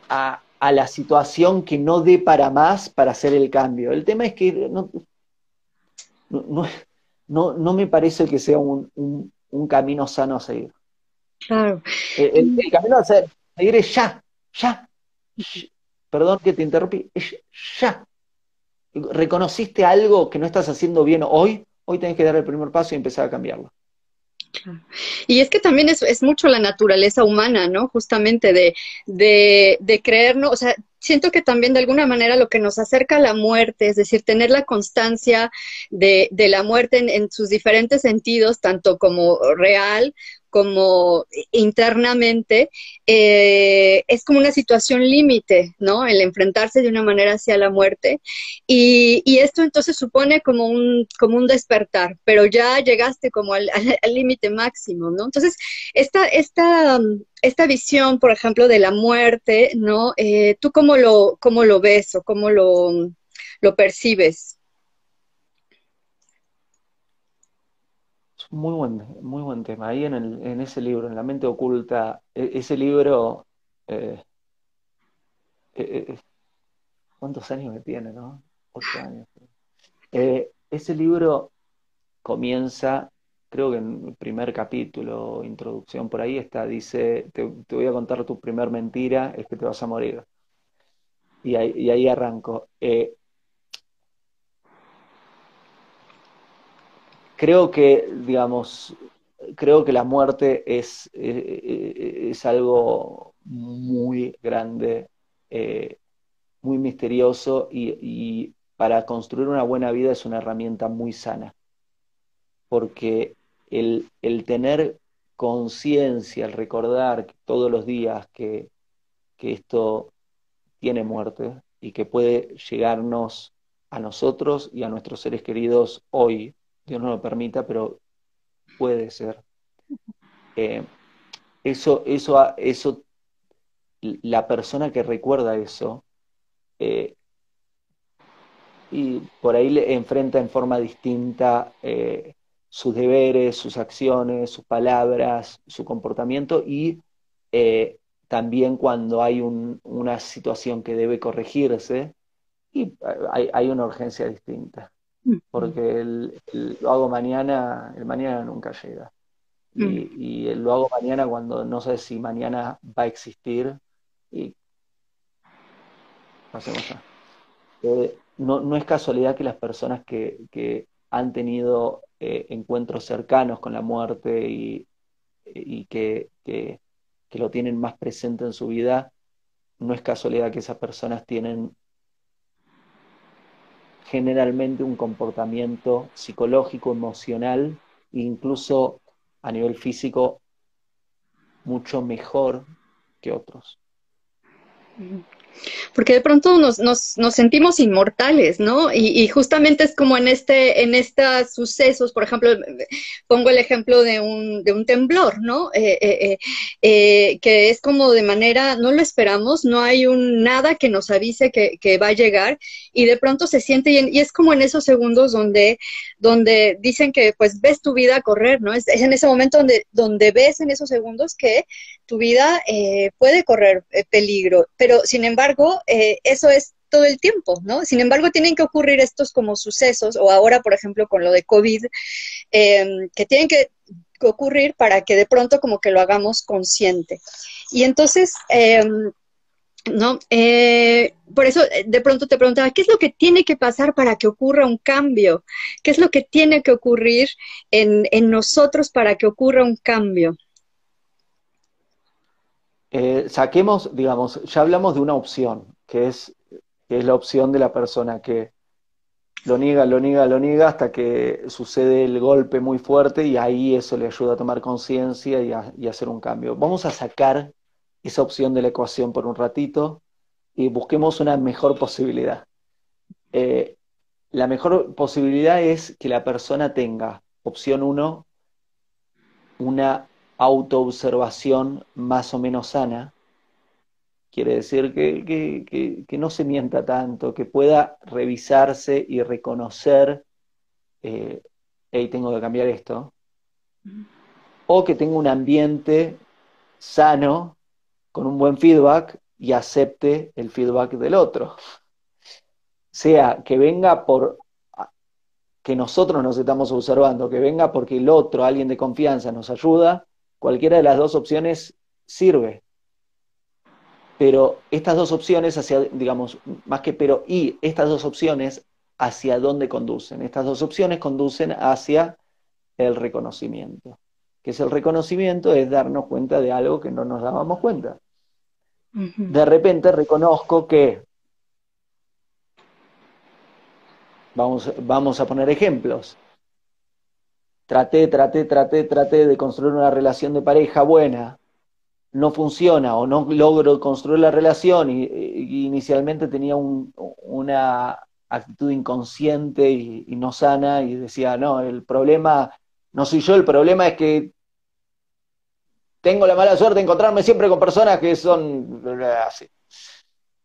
a, la situación que no dé para más para hacer el cambio. El tema es que no, no, no, me parece que sea un, un, camino sano a seguir. Claro. El, camino a seguir es ya, ya. Perdón que te interrumpí, es ya reconociste algo que no estás haciendo bien hoy, hoy tenés que dar el primer paso y empezar a cambiarlo. Y es que también es, es, mucho la naturaleza humana, ¿no? Justamente de, de, de creernos, o sea, siento que también de alguna manera lo que nos acerca a la muerte, es decir, tener la constancia de, de la muerte en, en, sus diferentes sentidos, tanto como real como internamente, eh, es como una situación límite, ¿no? El enfrentarse de una manera hacia la muerte. Y, esto entonces supone como un, como un despertar, pero ya llegaste como <laughs> al límite máximo, ¿no? Entonces, esta, esta, esta visión, por ejemplo, de la muerte, ¿no? Eh, ¿Tú cómo lo, cómo lo ves o cómo lo, lo percibes? Muy buen, muy buen tema. Ahí en, el, en ese libro, en La mente oculta, e, ese libro, eh, eh, eh, ¿cuántos años me tiene, no? Ocho años. ese libro comienza, creo que en el primer capítulo, introducción por ahí está, dice, te, voy a contar tu primer mentira, es que te vas a morir. Y ahí, y ahí arranco creo que, digamos, creo que la muerte es, eh, eh, es algo muy grande, eh, muy misterioso y, para construir una buena vida es una herramienta muy sana, porque el, el tener conciencia, el recordar todos los días que, que esto tiene muerte y que puede llegarnos a nosotros y a nuestros seres queridos hoy, Dios no lo permita, pero puede ser. Eh, eso, eso, eso, la persona que recuerda eso, eh, y por ahí le enfrenta en forma distinta eh, sus deberes, sus acciones, sus palabras, su comportamiento y también cuando hay una situación que debe corregirse y hay una urgencia distinta porque el, lo hago mañana, el mañana nunca llega. Y, lo hago mañana cuando no sé si mañana va a existir y eh, no, no, es casualidad que las personas que, han tenido eh, encuentros cercanos con la muerte y, y que, que, que, lo tienen más presente en su vida, no es casualidad que esas personas tienen generalmente un comportamiento psicológico, emocional e incluso a nivel físico mucho mejor que otros porque de pronto nos, nos, nos sentimos inmortales, ¿no? Y, justamente es como en este, en estos sucesos, por ejemplo, pongo el ejemplo de un, de un temblor, ¿no? Eh, eh, eh, que es como de manera, no lo esperamos, no hay un nada que nos avise que, que va a llegar, y de pronto se siente, y, y, es como en esos segundos donde donde dicen que pues ves tu vida correr, ¿no? Es, en ese momento donde, donde ves en esos segundos que tu vida eh, puede correr eh, peligro, pero sin embargo, eh, eso es todo el tiempo, ¿no? Sin embargo, tienen que ocurrir estos como sucesos, o ahora, por ejemplo, con lo de COVID, em, que tienen que ocurrir para que de pronto como que lo hagamos consciente. Y entonces, em, ¿no? Eh, por eso eh, de pronto te preguntaba, ¿qué es lo que tiene que pasar para que ocurra un cambio? ¿Qué es lo que tiene que ocurrir en, nosotros para que ocurra un cambio? Eh, saquemos, digamos, ya hablamos de una opción, que es, que es la opción de la persona que lo niega, lo niega, lo niega hasta que sucede el golpe muy fuerte y ahí eso le ayuda a tomar conciencia y, y a hacer un cambio. Vamos a sacar esa opción de la ecuación por un ratito y busquemos una mejor posibilidad. Eh, la mejor posibilidad es que la persona tenga, opción uno, una autoobservación más o menos sana. Quiere decir que, no se mienta tanto, que pueda revisarse y reconocer, eh, hey, tengo que cambiar esto. O que tenga un ambiente sano con un buen feedback y acepte el feedback del otro. Sea que venga por que nosotros nos estamos observando, que venga porque el otro, alguien de confianza, nos ayuda, cualquiera de las dos opciones sirve. Pero estas dos opciones hacia, digamos, más que pero y, estas dos opciones hacia dónde conducen. Estas dos opciones conducen hacia el reconocimiento. Que es el reconocimiento, es darnos cuenta de algo que no nos dábamos cuenta de repente reconozco que, vamos, vamos a poner ejemplos, traté, traté, traté, traté de construir una relación de pareja buena, no funciona o no logro construir la relación y, inicialmente tenía una actitud inconsciente y, no sana y decía, no, el problema no soy yo, el problema es que tengo la mala suerte de encontrarme siempre con personas que son así.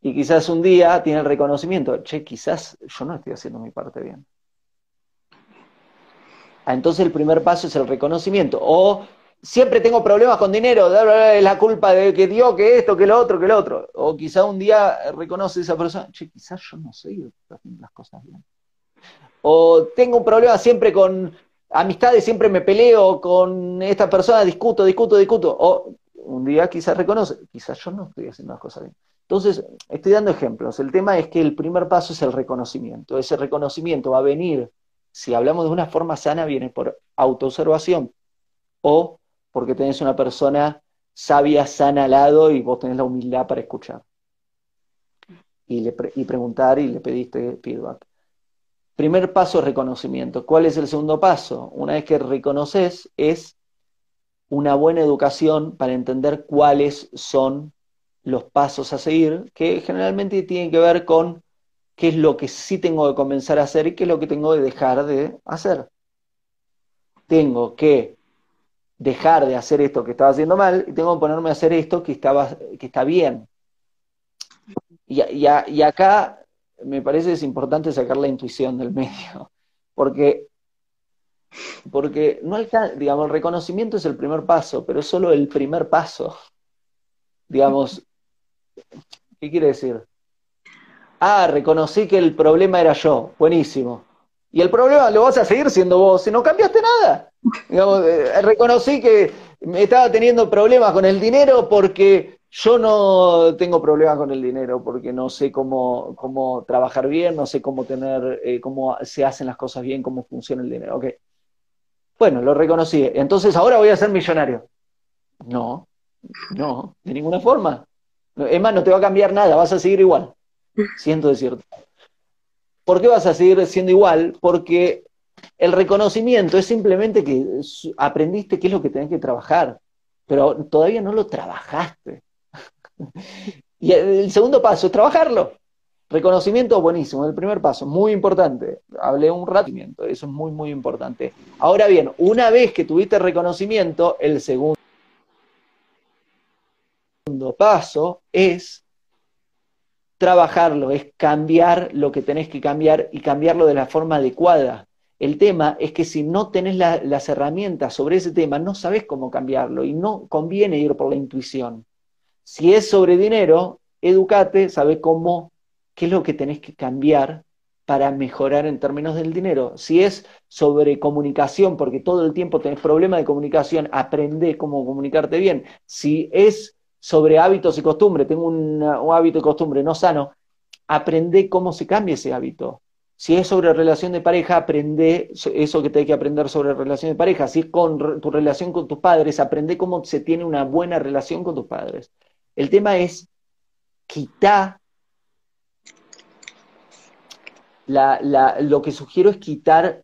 Y quizás un día tiene el reconocimiento, che, quizás yo no estoy haciendo mi parte bien. Ah, entonces el primer paso es el reconocimiento. O siempre tengo problemas con dinero, es la culpa de que dio, que esto, que lo otro, que lo otro. O quizás un día reconoce esa persona, che, quizás yo no sé haciendo las cosas bien. O tengo un problema siempre con amistades siempre me peleo con esta persona, discuto, discuto, discuto. O un día quizás reconoce, quizás yo no estoy haciendo las cosas bien. Entonces, estoy dando ejemplos. El tema es que el primer paso es el reconocimiento. Ese reconocimiento va a venir, si hablamos de una forma sana, viene por autoobservación o porque tenés una persona sabia, sana al lado y vos tenés la humildad para escuchar. Y, le y preguntar y le pediste feedback. Primer paso es reconocimiento. ¿Cuál es el segundo paso? Una vez que reconoces es una buena educación para entender cuáles son los pasos a seguir, que generalmente tienen que ver con qué es lo que sí tengo que comenzar a hacer y qué es lo que tengo que dejar de hacer. Tengo que dejar de hacer esto que estaba haciendo mal y tengo que ponerme a hacer esto que, estaba, que está bien. Y, y acá me parece es importante sacar la intuición del medio, porque, porque no digamos, el reconocimiento es el primer paso, pero es solo el primer paso. Digamos, ¿qué quiere decir? Ah, reconocí que el problema era yo, buenísimo. Y el problema lo vas a seguir siendo vos, si no cambiaste nada. Digamos, eh, reconocí que estaba teniendo problemas con el dinero porque yo no tengo problemas con el dinero porque no sé cómo, cómo trabajar bien, no sé cómo tener, eh, cómo se hacen las cosas bien, cómo funciona el dinero. Ok. Bueno, lo reconocí. Entonces ahora voy a ser millonario. No, no, de ninguna forma. Es más, no te va a cambiar nada, vas a seguir igual. <laughs> Siento decirte. ¿Por qué vas a seguir siendo igual? Porque el reconocimiento es simplemente que aprendiste qué es lo que tenés que trabajar, pero todavía no lo trabajaste. Y el segundo paso es trabajarlo. Reconocimiento buenísimo, el primer paso, muy importante. Hablé un ratimiento, eso es muy, muy importante. Ahora bien, una vez que tuviste reconocimiento, el segundo paso es trabajarlo, es cambiar lo que tenés que cambiar y cambiarlo de la forma adecuada. El tema es que si no tenés las herramientas sobre ese tema, no sabes cómo cambiarlo y no conviene ir por la intuición. Si es sobre dinero, educate, sabe cómo, qué es lo que tenés que cambiar para mejorar en términos del dinero. Si es sobre comunicación, porque todo el tiempo tenés problemas de comunicación, aprende cómo comunicarte bien. Si es sobre hábitos y costumbres, tengo un hábito y costumbre no sano, aprende cómo se cambia ese hábito. Si es sobre relación de pareja, aprende eso que te hay que aprender sobre relación de pareja. Si es con tu relación con tus padres, aprende cómo se tiene una buena relación con tus padres. El tema es quitar lo que sugiero es quitar,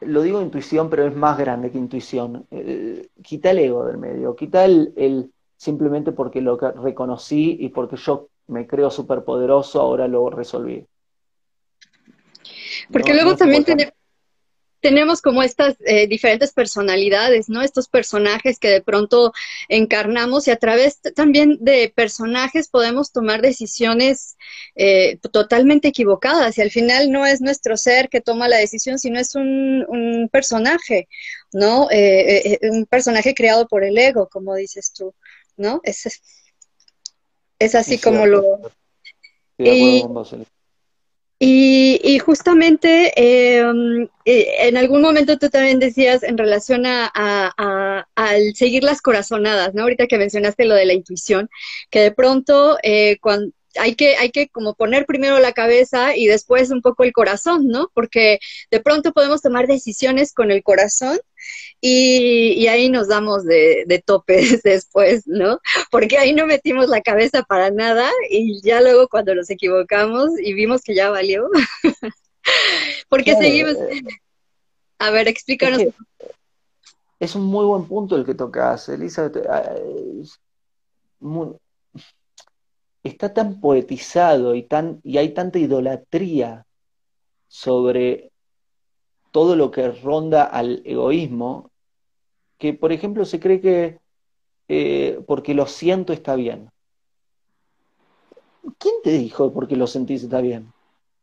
lo digo intuición, pero es más grande que intuición, eh, quita el ego del medio, quita el, simplemente porque lo reconocí y porque yo me creo superpoderoso, ahora lo resolví. Porque luego también tenemos tenemos como estas eh, diferentes personalidades, ¿no? Estos personajes que de pronto encarnamos y a través también de personajes podemos tomar decisiones eh, totalmente equivocadas y al final no es nuestro ser que toma la decisión, sino es un, un personaje, ¿no? Eh, un personaje creado por el ego, como dices tú, ¿no? Es, es así como lo... Y, justamente em, eh, en algún momento tú también decías en relación a, al seguir las corazonadas, ¿no? Ahorita que mencionaste lo de la intuición, que de pronto eh, cuando, hay que, hay que como poner primero la cabeza y después un poco el corazón, ¿no? Porque de pronto podemos tomar decisiones con el corazón y, ahí nos damos de, de, topes <laughs> después, ¿no? Porque ahí no metimos la cabeza para nada y ya luego cuando nos equivocamos y vimos que ya valió, <laughs> porque seguimos... A ver, explícanos. Es, un muy buen punto el que tocas, Elizabeth. Ah, muy, está tan poetizado y, tan, y hay tanta idolatría sobre todo lo que ronda al egoísmo, que por ejemplo se cree que eh, porque lo siento está bien. ¿Quién te dijo porque lo sentís está bien?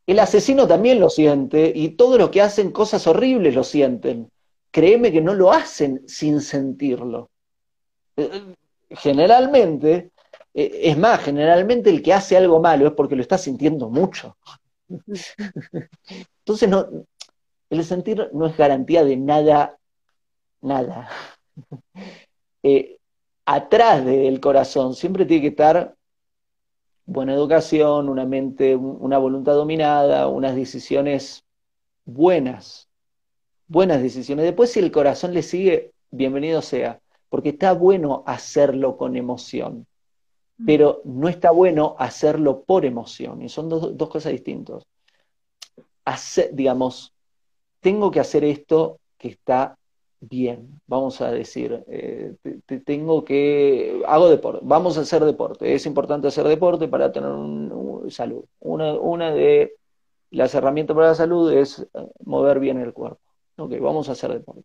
El asesino también lo siente y todos los que hacen cosas horribles lo sienten. Créeme que no lo hacen sin sentirlo. Eh, generalmente eh, es más, generalmente el que hace algo malo es porque lo está sintiendo mucho. <laughs> Entonces, no, el sentir no es garantía de nada, nada. <laughs> Eh, atrás del corazón siempre tiene que estar buena educación, una mente, una voluntad dominada, unas decisiones buenas, buenas decisiones. Después si el corazón le sigue, bienvenido sea, porque está bueno hacerlo con emoción pero no está bueno hacerlo por emoción, y son dos, cosas distintas. digamos, tengo que hacer esto que está bien, vamos a decir, eh, tengo que, hago deporte, vamos a hacer deporte, es importante hacer deporte para tener salud. Una, de las herramientas para la salud es eh, mover bien el cuerpo. Ok, vamos a hacer deporte.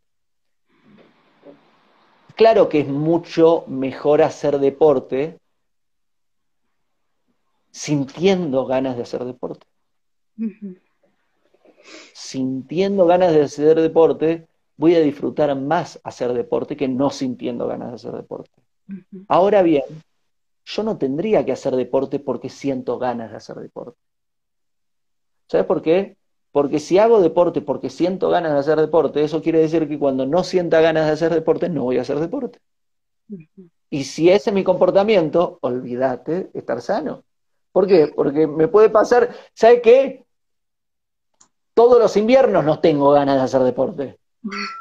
Claro que es mucho mejor hacer deporte sintiendo ganas de hacer deporte. Sintiendo ganas de hacer deporte, voy a disfrutar más hacer deporte que no sintiendo ganas de hacer deporte. Ahora bien, yo no tendría que hacer deporte porque siento ganas de hacer deporte. ¿Sabes por qué? Porque si hago deporte porque siento ganas de hacer deporte, eso quiere decir que cuando no sienta ganas de hacer deporte, no voy a hacer deporte. Y si ese es mi comportamiento, olvídate estar sano. ¿Por qué? Porque me puede pasar, ¿sabe qué? Todos los inviernos no tengo ganas de hacer deporte.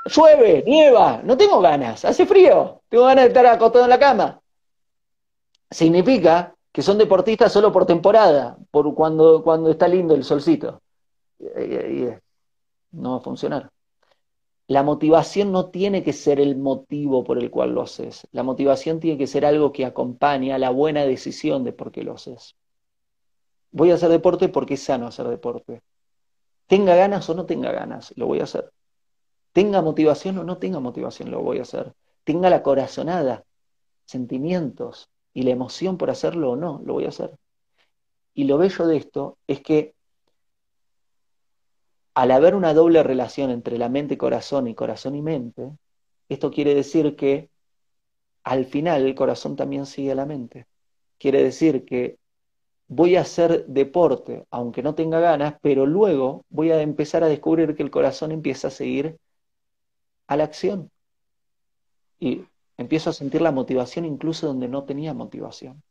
Llueve, nieva, no tengo ganas, hace frío, tengo ganas de estar acostado en la cama. Significa que son deportistas solo por temporada, por cuando, cuando está lindo el solcito. Y, no va a funcionar. La motivación no tiene que ser el motivo por el cual lo haces. La motivación tiene que ser algo que acompaña a la buena decisión de por qué lo haces. Voy a hacer deporte porque es sano hacer deporte. Tenga ganas o no tenga ganas, lo voy a hacer. Tenga motivación o no tenga motivación, lo voy a hacer. Tenga la corazonada, sentimientos y la emoción por hacerlo o no, lo voy a hacer. Y lo bello de esto es que al haber una doble relación entre la mente y corazón y corazón y mente, esto quiere decir que al final el corazón también sigue a la mente. Quiere decir que voy a hacer deporte, aunque no tenga ganas, pero luego voy a empezar a descubrir que el corazón empieza a seguir a la acción. Y empiezo a sentir la motivación incluso donde no tenía motivación.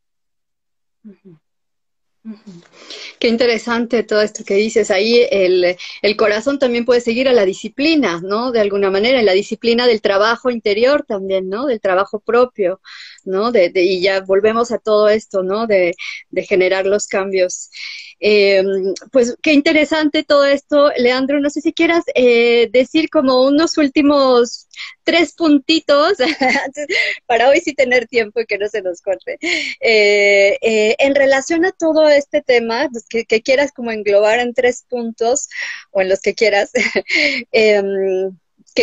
Qué interesante todo esto que dices. Ahí el, el, corazón también puede seguir a la disciplina, ¿no? De alguna manera, en la disciplina del trabajo interior también, ¿no? Del trabajo propio, ¿no? De, y ya volvemos a todo esto, ¿no? De, generar los cambios. Eh, pues qué interesante todo esto, Leandro. No sé si quieras eh, decir como unos últimos tres puntitos <laughs> para hoy sí tener tiempo y que no se nos corte. Eh, en relación a todo este tema, pues, que, quieras como englobar en tres puntos o en los que quieras, <laughs>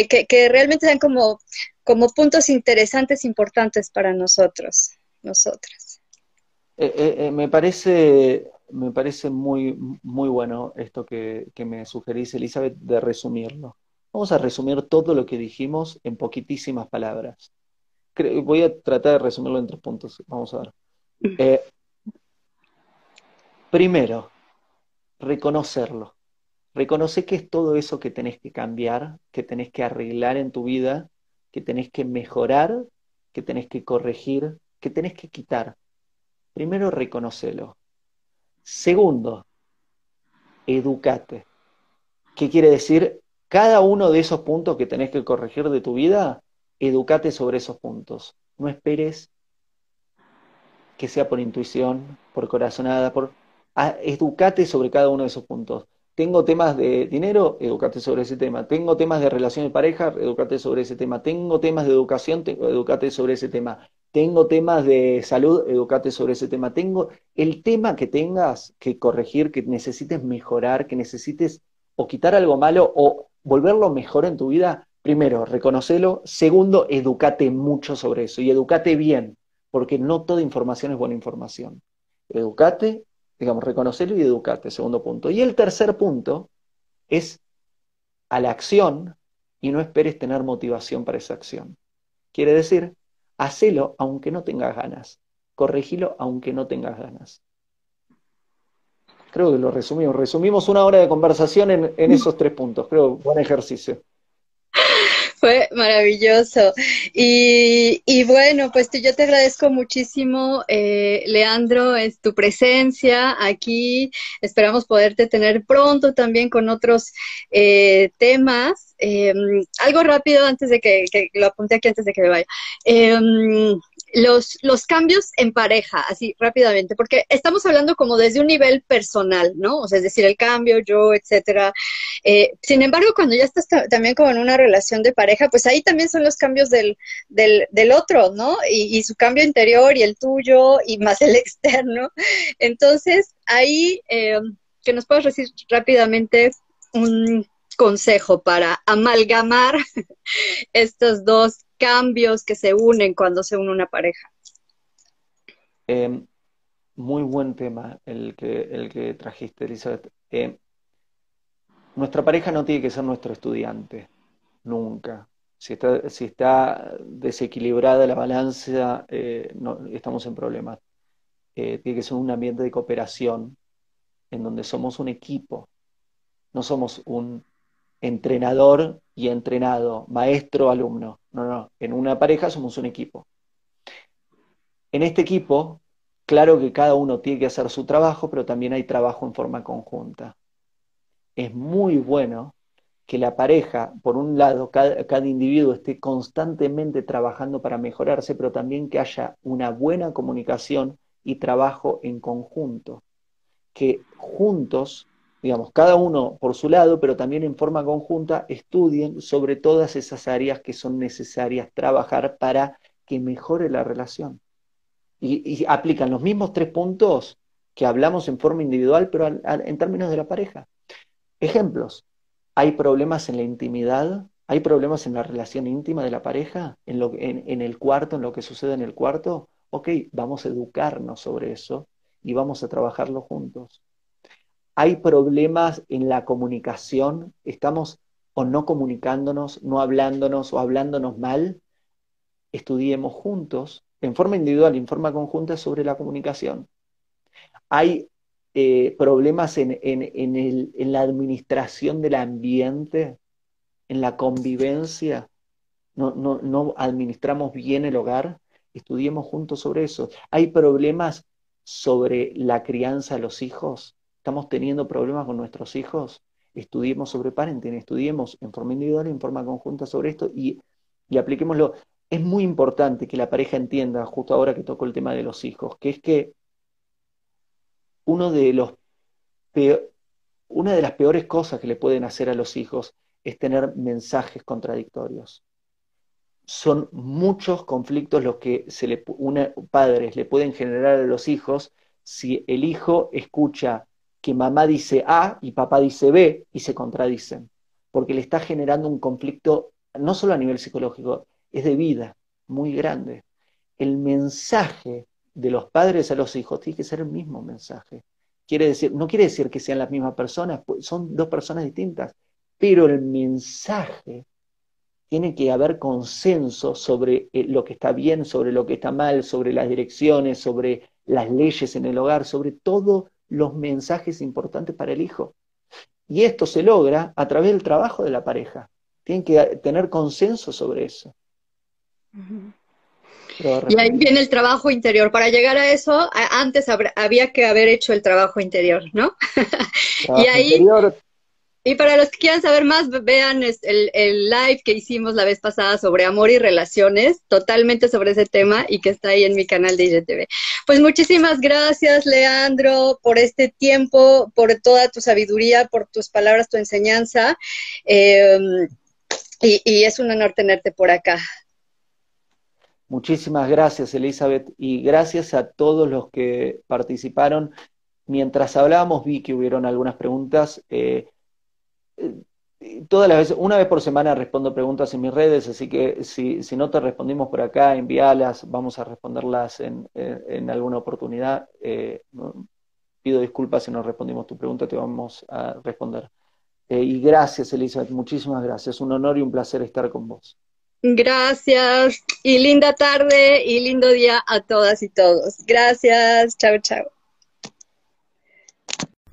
que, que, realmente sean como, como puntos interesantes, importantes para nosotros, nosotras. me parece me parece muy, muy bueno esto que, me sugerís, Elizabeth, de resumirlo. Vamos a resumir todo lo que dijimos en poquitísimas palabras. voy a tratar de resumirlo en tres puntos. Vamos a ver. Eh, primero, reconocerlo. Reconoce que es todo eso que tenés que cambiar, que tenés que arreglar en tu vida, que tenés que mejorar, que tenés que corregir, que tenés que quitar. Primero, reconocelo. Segundo, educate. ¿Qué quiere decir? Cada uno de esos puntos que tenés que corregir de tu vida, educate sobre esos puntos. No esperes que sea por intuición, por corazonada, por... Ah, educate sobre cada uno de esos puntos. Tengo temas de dinero, educate sobre ese tema. Tengo temas de relación de pareja, educate sobre ese tema. Tengo temas de educación, educate sobre ese tema. Tengo temas de salud, educate sobre ese tema. Tengo el tema que tengas que corregir, que necesites mejorar, que necesites o quitar algo malo o volverlo mejor en tu vida. Primero, reconocelo. Segundo, educate mucho sobre eso y educate bien, porque no toda información es buena información. Educate digamos, reconocerlo y educarte, segundo punto. Y el tercer punto es a la acción y no esperes tener motivación para esa acción. Quiere decir, hacelo aunque no tengas ganas, corregilo aunque no tengas ganas. Creo que lo resumimos. Resumimos una hora de conversación en, en esos tres puntos. Creo buen ejercicio. Fue maravilloso. Y, bueno, pues yo te agradezco muchísimo, eh, Leandro, es tu presencia aquí. Esperamos poderte tener pronto también con otros eh, temas. Em, algo rápido antes de que, que, lo apunte aquí antes de que me vaya. Los, los cambios en pareja, así rápidamente, porque estamos hablando como desde un nivel personal, ¿no? O sea, es decir, el cambio, yo, etcétera. Eh, sin embargo, cuando ya estás también como en una relación de pareja, pues ahí también son los cambios del, del, del otro, ¿no? Y, y, su cambio interior y el tuyo y más el <laughs> externo. Entonces, ahí, eh, que nos puedas decir rápidamente un consejo para amalgamar <laughs> estos dos cambios que se unen cuando se une una pareja? Em, muy buen tema el que, el que trajiste, Elizabeth. Em, nuestra pareja no tiene que ser nuestro estudiante, nunca. Si está, si está desequilibrada la balanza, eh, no, estamos en problemas. Eh, tiene que ser un ambiente de cooperación en donde somos un equipo, no somos un entrenador y entrenado, maestro, alumno. No, no, en una pareja somos un equipo. En este equipo, claro que cada uno tiene que hacer su trabajo, pero también hay trabajo en forma conjunta. Es muy bueno que la pareja, por un lado, cada, cada, individuo esté constantemente trabajando para mejorarse, pero también que haya una buena comunicación y trabajo en conjunto. Que juntos digamos, cada uno por su lado, pero también en forma conjunta, estudien sobre todas esas áreas que son necesarias trabajar para que mejore la relación. Y, aplican los mismos tres puntos que hablamos en forma individual, pero en términos de la pareja. Ejemplos, ¿hay problemas en la intimidad? ¿Hay problemas en la relación íntima de la pareja? ¿En, lo, en el cuarto, en lo que sucede en el cuarto? Ok, vamos a educarnos sobre eso y vamos a trabajarlo juntos hay problemas en la comunicación, estamos o no comunicándonos, no hablándonos o hablándonos mal, estudiemos juntos, en forma individual y en forma conjunta, sobre la comunicación. Hay eh, problemas en, en la administración del ambiente, en la convivencia, no, no, no administramos bien el hogar, estudiemos juntos sobre eso. Hay problemas sobre la crianza de los hijos, estamos teniendo problemas con nuestros hijos, estudiemos sobre parenting, estudiemos en forma individual y en forma conjunta sobre esto y, y apliquémoslo. Es muy importante que la pareja entienda, justo ahora que toco el tema de los hijos, que es que uno de los una de las peores cosas que le pueden hacer a los hijos es tener mensajes contradictorios son muchos conflictos los que se le, padres le pueden generar a los hijos si el hijo escucha que mamá dice A y papá dice B y se contradicen, porque le está generando un conflicto no solo a nivel psicológico, es de vida muy grande. El mensaje de los padres a los hijos tiene que ser el mismo mensaje. Quiere decir, no quiere decir que sean las mismas personas, pues son dos personas distintas, pero el mensaje tiene que haber consenso sobre eh, lo que está bien, sobre lo que está mal, sobre las direcciones, sobre las leyes en el hogar, sobre todos los mensajes importantes para el hijo. Y esto se logra a través del trabajo de la pareja. Tienen que tener consenso sobre eso. Y ahí viene el trabajo interior. Para llegar a eso, antes había que haber hecho el trabajo interior, ¿no? <laughs> y ahí y para los que quieran saber más, vean el, el, live que hicimos la vez pasada sobre amor y relaciones, totalmente sobre ese tema y que está ahí en mi canal de IGTV. Pues muchísimas gracias, Leandro, por este tiempo, por toda tu sabiduría, por tus palabras, tu enseñanza. Em, y, y es un honor tenerte por acá. Muchísimas gracias, Elizabeth, y gracias a todos los que participaron. Mientras hablábamos, vi que hubieron algunas preguntas. Eh, todas las veces, una vez por semana respondo preguntas en mis redes, así que si, si no te respondimos por acá, envíalas, vamos a responderlas en, en, alguna oportunidad. Eh, pido disculpas si no respondimos tu pregunta, te vamos a responder. Eh, y gracias, Elizabeth, muchísimas gracias. Un honor y un placer estar con vos. Gracias y linda tarde y lindo día a todas y todos. Gracias, chao, chao.